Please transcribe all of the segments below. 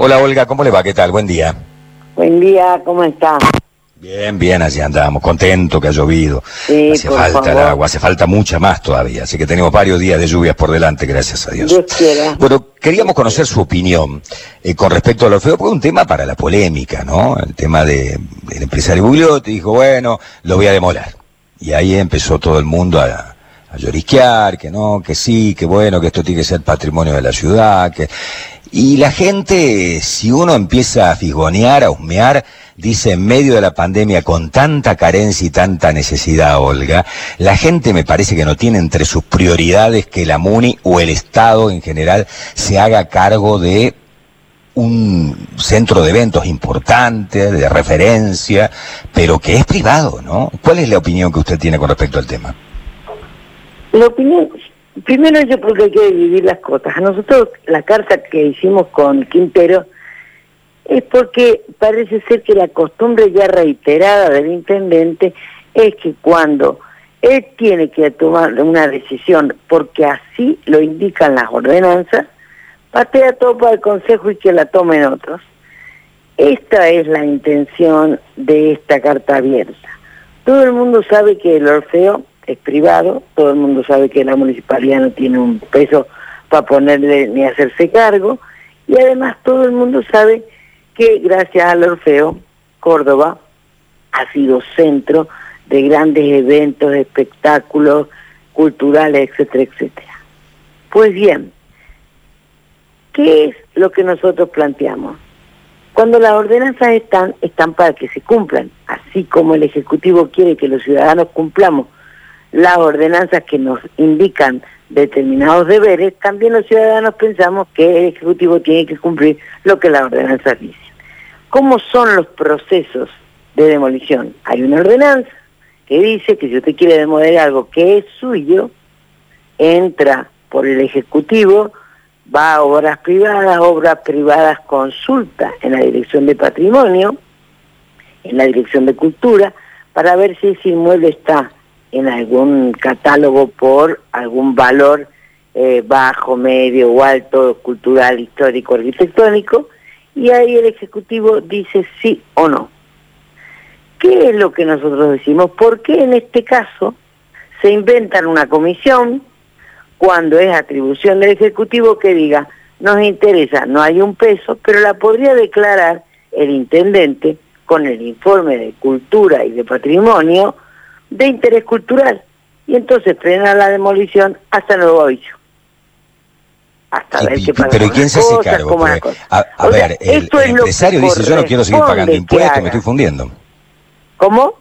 Hola Olga, ¿cómo le va? ¿Qué tal? Buen día. Buen día, ¿cómo está? Bien, bien, así andamos, contento que ha llovido. Sí, hace falta el agua, hace falta mucha más todavía, así que tenemos varios días de lluvias por delante, gracias a Dios. Dios quiera. Bueno, queríamos conocer su opinión eh, con respecto a lo feo, porque es un tema para la polémica, ¿no? El tema de, del empresario Bugliotti dijo, bueno, lo voy a demoler. Y ahí empezó todo el mundo a, a llorisquear, que no, que sí, que bueno, que esto tiene que ser patrimonio de la ciudad, que... Y la gente, si uno empieza a fisgonear, a husmear, dice en medio de la pandemia con tanta carencia y tanta necesidad, Olga, la gente me parece que no tiene entre sus prioridades que la MUNI o el Estado en general se haga cargo de un centro de eventos importante, de referencia, pero que es privado, ¿no? ¿Cuál es la opinión que usted tiene con respecto al tema? La opinión, primero yo creo que hay que dividir las cosas. A nosotros la carta que hicimos con Quintero es porque parece ser que la costumbre ya reiterada del intendente es que cuando él tiene que tomar una decisión, porque así lo indican las ordenanzas, patea todo para el Consejo y que la tomen otros. Esta es la intención de esta carta abierta. Todo el mundo sabe que el Orfeo es privado, todo el mundo sabe que la municipalidad no tiene un peso para ponerle ni hacerse cargo, y además todo el mundo sabe que gracias al Orfeo, Córdoba ha sido centro de grandes eventos, espectáculos culturales, etcétera, etcétera. Pues bien, ¿qué es lo que nosotros planteamos? Cuando las ordenanzas están, están para que se cumplan, así como el Ejecutivo quiere que los ciudadanos cumplamos las ordenanzas que nos indican determinados deberes, también los ciudadanos pensamos que el Ejecutivo tiene que cumplir lo que las ordenanzas dicen. ¿Cómo son los procesos de demolición? Hay una ordenanza que dice que si usted quiere demoler algo que es suyo, entra por el Ejecutivo, va a obras privadas, obras privadas consulta en la Dirección de Patrimonio, en la Dirección de Cultura, para ver si ese inmueble está en algún catálogo por algún valor eh, bajo, medio o alto, cultural, histórico, arquitectónico, y ahí el Ejecutivo dice sí o no. ¿Qué es lo que nosotros decimos? ¿Por qué en este caso se inventan una comisión cuando es atribución del Ejecutivo que diga, nos interesa, no hay un peso, pero la podría declarar el intendente con el informe de cultura y de patrimonio de interés cultural. Y entonces frena la demolición hasta nuevo aviso. Hasta Y- ver qué pasa pero ¿y con quién se hace cosas, cargo? a, a O sea, ver, el, esto es el empresario dice, yo no quiero seguir pagando impuestos, me estoy fundiendo. ¿Cómo?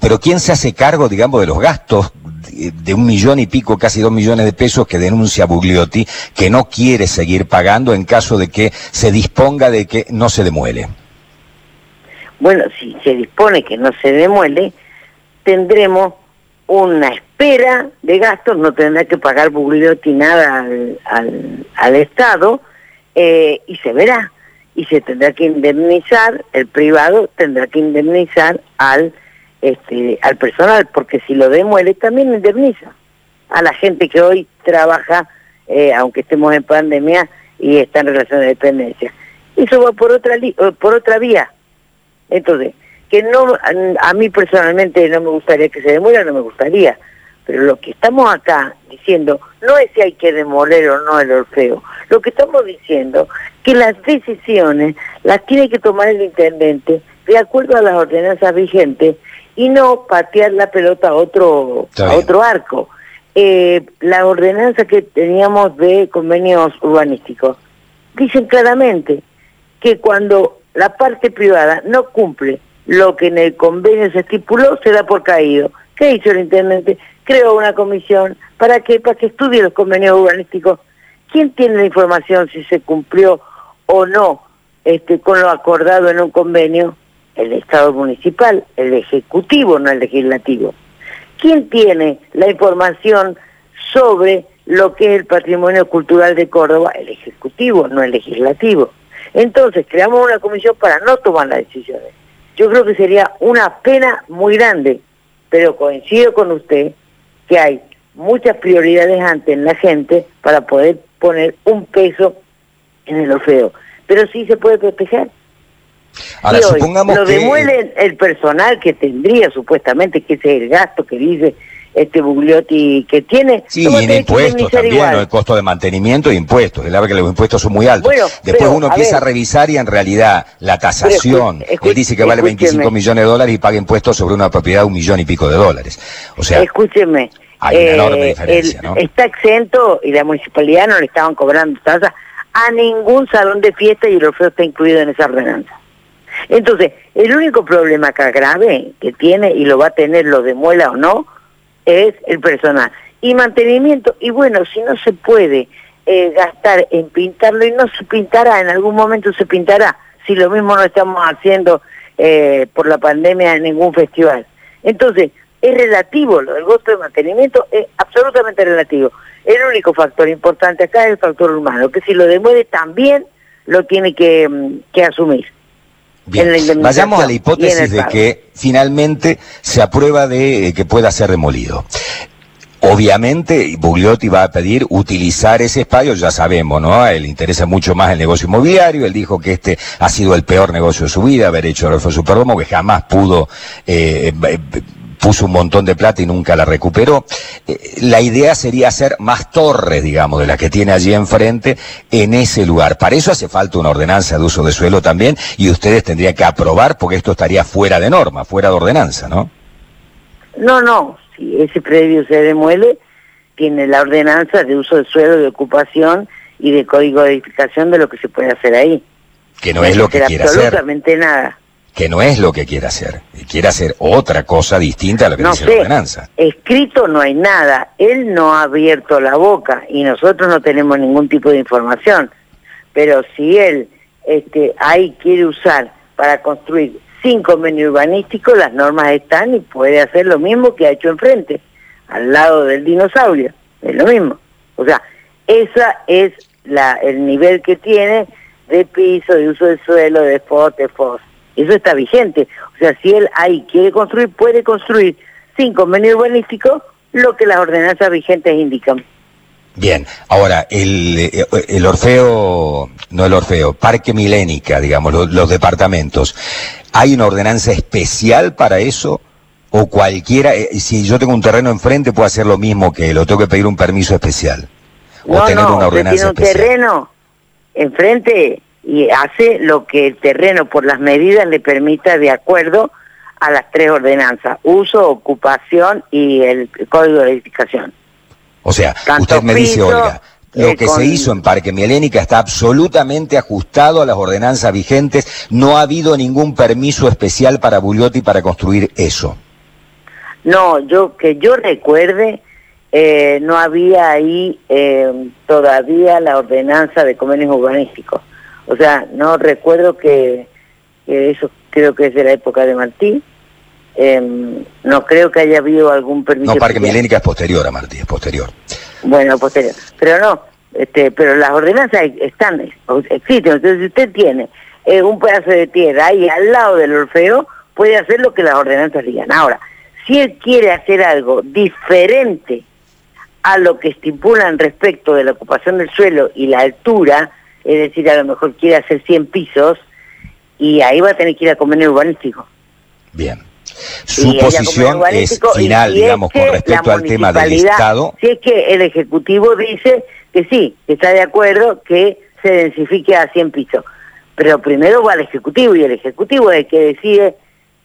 Pero ¿quién se hace cargo, digamos, de los gastos de, de un millón y pico, casi dos millones de pesos que denuncia Bugliotti, que no quiere seguir pagando en caso de que se disponga de que no se demuele? Bueno, si se dispone que no se demuele, tendremos una espera de gastos, no tendrá que pagar Bugliotti nada al, al, al Estado eh, y se verá. Y se tendrá que indemnizar, el privado tendrá que indemnizar al, este, al personal, porque si lo demuele también indemniza a la gente que hoy trabaja, eh, aunque estemos en pandemia y está en relación de dependencia. Eso va por otra, li- eh, por otra vía. Entonces, que no, a, mí personalmente no me gustaría que se demuela, no me gustaría, pero lo que estamos acá diciendo no es si hay que demoler o no el Orfeo, lo que estamos diciendo que las decisiones las tiene que tomar el intendente de acuerdo a las ordenanzas vigentes y no patear la pelota a otro, a otro arco. Eh, la ordenanza que teníamos de convenios urbanísticos dicen claramente que cuando la parte privada no cumple lo que en el convenio se estipuló, se da por caído. ¿Qué hizo el intendente? Creó una comisión para que para que estudie los convenios urbanísticos. ¿Quién tiene la información si se cumplió o no este, con lo acordado en un convenio? El Estado municipal, el Ejecutivo, no el Legislativo. ¿Quién tiene la información sobre lo que es el patrimonio cultural de Córdoba? El Ejecutivo, no el Legislativo. Entonces, creamos una comisión para no tomar las decisiones. Yo creo que sería una pena muy grande, pero coincido con usted que hay muchas prioridades antes en la gente para poder poner un peso en el Orfeo. pero sí se puede proteger. Ahora, supongamos lo que... demuele el personal que tendría supuestamente, que ese es el gasto que dice este Bugliotti que tiene. Sí, y impuestos también, el costo de mantenimiento e impuestos. Es verdad que los impuestos son muy altos. Después uno empieza a revisar y en realidad la tasación, él dice que vale 25 millones de dólares y paga impuestos sobre una propiedad de un millón y pico de dólares. O sea, escúcheme. Hay una enorme eh, diferencia, ¿no? Está exento y la municipalidad no le estaban cobrando tasas a ningún salón de fiesta y el Orfeo está incluido en esa ordenanza. Entonces, el único problema acá grave que tiene, y lo va a tener, lo demuela o no, es el personal. Y mantenimiento, y bueno, si no se puede eh, gastar en pintarlo, y no se pintará, en algún momento se pintará, si lo mismo no estamos haciendo eh, por la pandemia en ningún festival. Entonces, es relativo, lo del de mantenimiento es absolutamente relativo. El único factor importante acá es el factor humano, que si lo demueve también lo tiene que, mm, que asumir. Bien, vayamos a la hipótesis de que finalmente se aprueba de eh, que pueda ser demolido. Obviamente, Bugliotti va a pedir utilizar ese espacio, ya sabemos, ¿no? A él le interesa mucho más el negocio inmobiliario, él dijo que este ha sido el peor negocio de su vida, haber hecho el Superdomo, que jamás pudo eh, eh, puso un montón de plata y nunca la recuperó. Eh, la idea sería hacer más torres, digamos, de las que tiene allí enfrente en ese lugar. Para eso hace falta una ordenanza de uso de suelo también y ustedes tendrían que aprobar porque esto estaría fuera de norma, fuera de ordenanza, ¿no? No, no. Si ese predio se demuele, tiene la ordenanza de uso de suelo, de ocupación y de código de edificación de lo que se puede hacer ahí. Que no, es lo que quiere hacer. Absolutamente nada que no es lo que quiere hacer, quiere hacer otra cosa distinta a lo que dice la ordenanza. Escrito no hay nada, él no ha abierto la boca y nosotros no tenemos ningún tipo de información, pero si él este, ahí quiere usar para construir sin convenio urbanístico, las normas están y puede hacer lo mismo que ha hecho enfrente, al lado del dinosaurio, es lo mismo. O sea, esa es la, el nivel que tiene de piso, de uso del suelo, de FOS, de FOS. Eso está vigente. O sea, si él ahí quiere construir, puede construir sin convenio urbanístico lo que las ordenanzas vigentes indican. Bien, ahora, el, eh, el Orfeo, no el Orfeo, Parque Milénica, digamos, los, departamentos, ¿hay una ordenanza especial para eso? ¿O cualquiera, eh, si yo tengo un terreno enfrente, puedo hacer lo mismo que él, o tengo que pedir un permiso especial? ¿O no, tener una ordenanza tiene un terreno enfrente, y hace lo que el terreno por las medidas le permita de acuerdo a las tres ordenanzas, uso, ocupación y el código de edificación. O sea, usted me dice, Olga, lo eh, que se hizo en Parque Mielénica está absolutamente ajustado a las ordenanzas vigentes, no ha habido ningún permiso especial para Bugliotti para construir eso. No, yo que yo recuerde, eh, no había ahí eh, todavía la ordenanza de convenios urbanísticos. O sea, no recuerdo que, eso creo que es de la época de Martí. Em, no creo que haya habido algún permiso. No, Parque Milénica es posterior a Martí, es posterior. Bueno, posterior. Pero no, este, pero las ordenanzas están, existen. Entonces, si usted tiene eh, un pedazo de tierra ahí al lado del Orfeo, puede hacer lo que las ordenanzas digan. Ahora, si él quiere hacer algo diferente a lo que estipulan respecto de la ocupación del suelo y la altura, es decir, a lo mejor quiere hacer 100 pisos y ahí va a tener que ir a convenio urbanístico. Bien. Su posición es final, digamos, con respecto al tema del Estado. Si es que el Ejecutivo dice que sí, que está de acuerdo que se densifique a 100 pisos. Pero primero va al Ejecutivo y el Ejecutivo es el que decide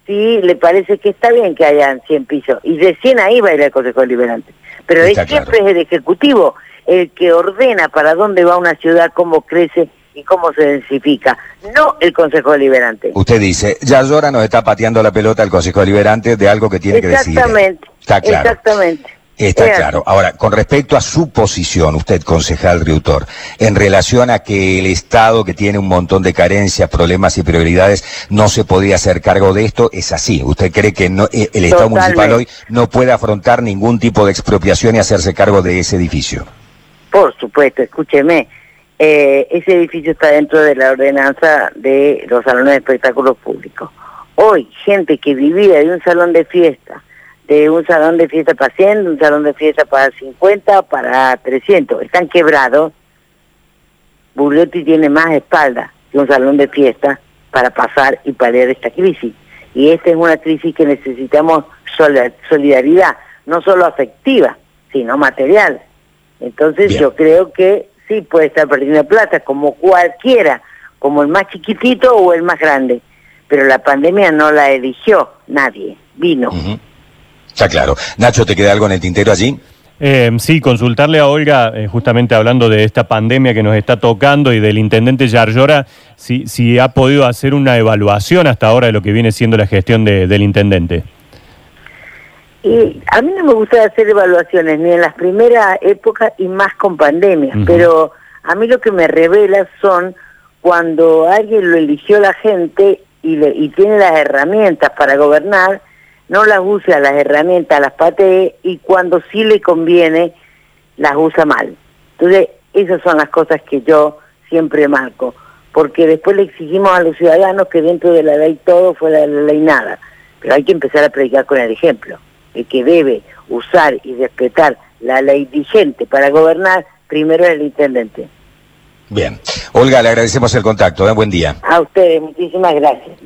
si le parece que está bien que hayan 100 pisos. Y recién ahí va a ir al Consejo Deliberante. Pero es siempre es el Ejecutivo el que ordena para dónde va una ciudad, cómo crece y cómo se densifica, no el Consejo Deliberante. Usted dice, ya Llora nos está pateando la pelota al Consejo Deliberante de algo que tiene que decir. Exactamente. Está claro. Exactamente. Está claro. Ahora, con respecto a su posición, usted, concejal Riutor, en relación a que el Estado, que tiene un montón de carencias, problemas y prioridades, no se podía hacer cargo de esto, ¿es así? ¿Usted cree que no, eh, el Estado municipal hoy no puede afrontar ningún tipo de expropiación y hacerse cargo de ese edificio? Por supuesto, escúcheme, eh, ese edificio está dentro de la ordenanza de los salones de espectáculos públicos. Hoy, gente que vivía de un salón de fiesta, de un salón de fiesta para 100, un salón de fiesta para 50, para 300, están quebrados, Bugliotti tiene más espalda que un salón de fiesta para pasar y paliar esta crisis. Y esta es una crisis que necesitamos solidaridad, no solo afectiva, sino material. Entonces yo creo que sí puede estar perdiendo plata, como cualquiera, como el más chiquitito o el más grande. Pero la pandemia no la eligió nadie, vino. Está claro. Nacho, ¿te queda algo en el tintero allí? Eh, sí, consultarle a Olga, eh, justamente hablando de esta pandemia que nos está tocando y del intendente Yarlora, si, si ha podido hacer una evaluación hasta ahora de lo que viene siendo la gestión del intendente. Y a mí no me gusta hacer evaluaciones ni en las primeras épocas y más con pandemia, pero a mí lo que me revela son cuando alguien lo eligió la gente y, le, y tiene las herramientas para gobernar, no las usa las herramientas, las patee y cuando sí le conviene las usa mal. Entonces, esas son las cosas que yo siempre marco, porque después le exigimos a los ciudadanos que dentro de la ley todo, fuera de la ley nada, pero hay que empezar a predicar con el ejemplo. El que debe usar y respetar la ley vigente para gobernar, primero el intendente. Bien. Olga, le agradecemos el contacto. ¿eh? Buen día. A ustedes, muchísimas gracias.